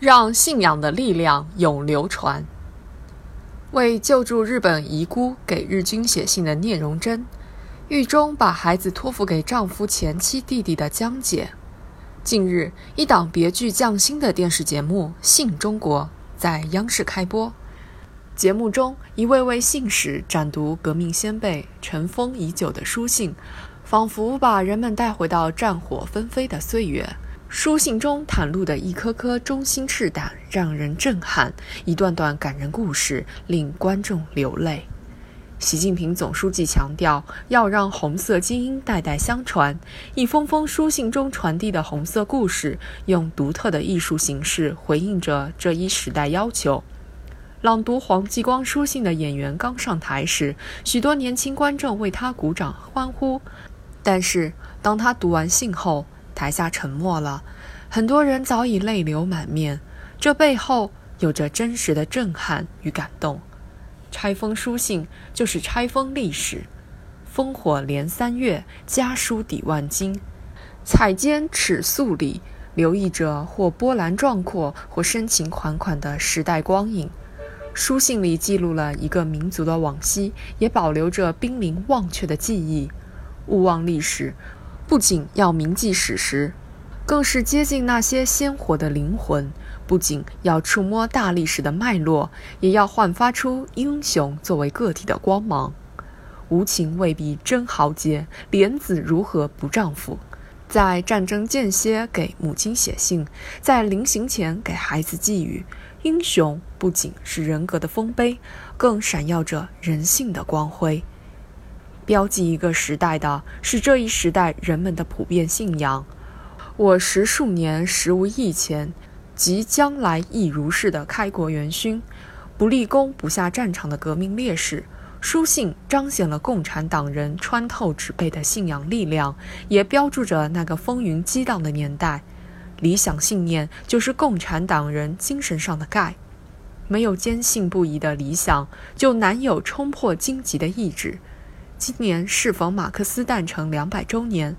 让信仰的力量永流传。为救助日本遗孤给日军写信的聂荣臻，狱中把孩子托付给丈夫前妻弟弟的江姐。近日，一档别具匠心的电视节目《信中国》在央视开播。节目中，一位位信使展读革命先辈尘封已久的书信，仿佛把人们带回到战火纷飞的岁月。书信中袒露的一颗颗忠心赤胆，让人震撼；一段段感人故事，令观众流泪。习近平总书记强调，要让红色基因代代相传。一封封书信中传递的红色故事，用独特的艺术形式回应着这一时代要求。朗读黄继光书信的演员刚上台时，许多年轻观众为他鼓掌欢呼。但是，当他读完信后，台下沉默了，很多人早已泪流满面。这背后有着真实的震撼与感动。拆封书信就是拆封历史。烽火连三月，家书抵万金。彩笺尺素里，留意着或波澜壮阔，或深情款款的时代光影。书信里记录了一个民族的往昔，也保留着濒临忘却的记忆。勿忘历史。不仅要铭记史实，更是接近那些鲜活的灵魂；不仅要触摸大历史的脉络，也要焕发出英雄作为个体的光芒。无情未必真豪杰，莲子如何不丈夫？在战争间歇给母亲写信，在临行前给孩子寄语。英雄不仅是人格的丰碑，更闪耀着人性的光辉。标记一个时代的是这一时代人们的普遍信仰。我十数年实无义钱，即将来亦如是的开国元勋，不立功不下战场的革命烈士。书信彰显了共产党人穿透纸背的信仰力量，也标注着那个风云激荡的年代。理想信念就是共产党人精神上的钙，没有坚信不疑的理想，就难有冲破荆棘的意志。今年适逢马克思诞辰两百周年，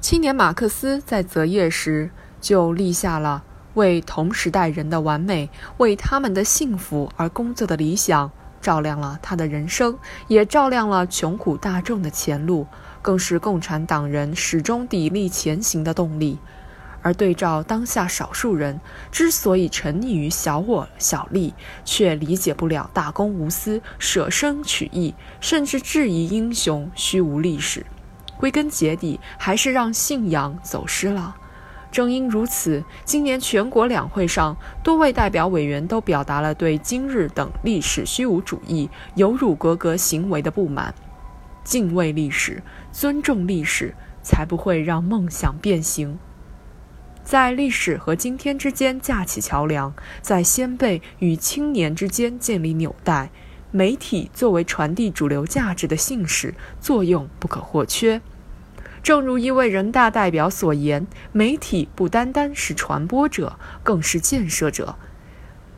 青年马克思在择业时就立下了为同时代人的完美、为他们的幸福而工作的理想，照亮了他的人生，也照亮了穷苦大众的前路，更是共产党人始终砥砺前行的动力。而对照当下少数人之所以沉溺于小我小利，却理解不了大公无私、舍生取义，甚至质疑英雄虚无历史，归根结底还是让信仰走失了。正因如此，今年全国两会上，多位代表委员都表达了对今日等历史虚无主义、有辱格格行为的不满。敬畏历史，尊重历史，才不会让梦想变形。在历史和今天之间架起桥梁，在先辈与青年之间建立纽带。媒体作为传递主流价值的信使，作用不可或缺。正如一位人大代表所言：“媒体不单单是传播者，更是建设者。”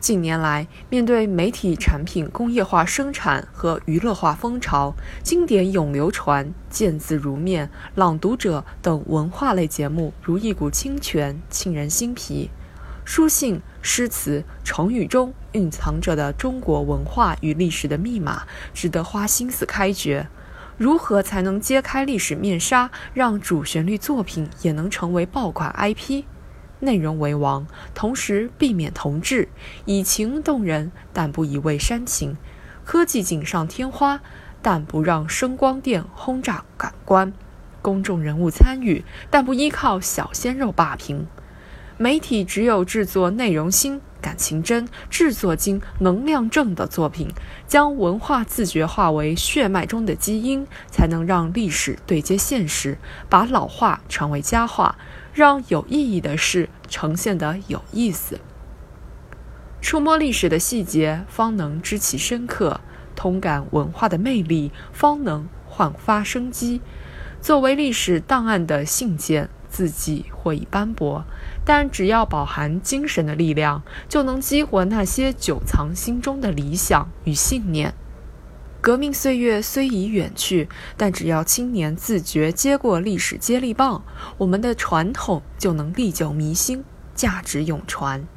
近年来，面对媒体产品工业化生产和娱乐化风潮，经典永流传、见字如面、朗读者等文化类节目如一股清泉，沁人心脾。书信、诗词、成语中蕴藏着的中国文化与历史的密码，值得花心思开掘。如何才能揭开历史面纱，让主旋律作品也能成为爆款 IP？内容为王，同时避免同质，以情动人，但不一味煽情；科技锦上添花，但不让声光电轰炸感官；公众人物参与，但不依靠小鲜肉霸屏。媒体只有制作内容新、感情真、制作精、能量正的作品，将文化自觉化为血脉中的基因，才能让历史对接现实，把老话成为佳话。让有意义的事呈现得有意思。触摸历史的细节，方能知其深刻；通感文化的魅力，方能焕发生机。作为历史档案的信件，自己或已斑驳，但只要饱含精神的力量，就能激活那些久藏心中的理想与信念。革命岁月虽已远去，但只要青年自觉接过历史接力棒，我们的传统就能历久弥新，价值永传。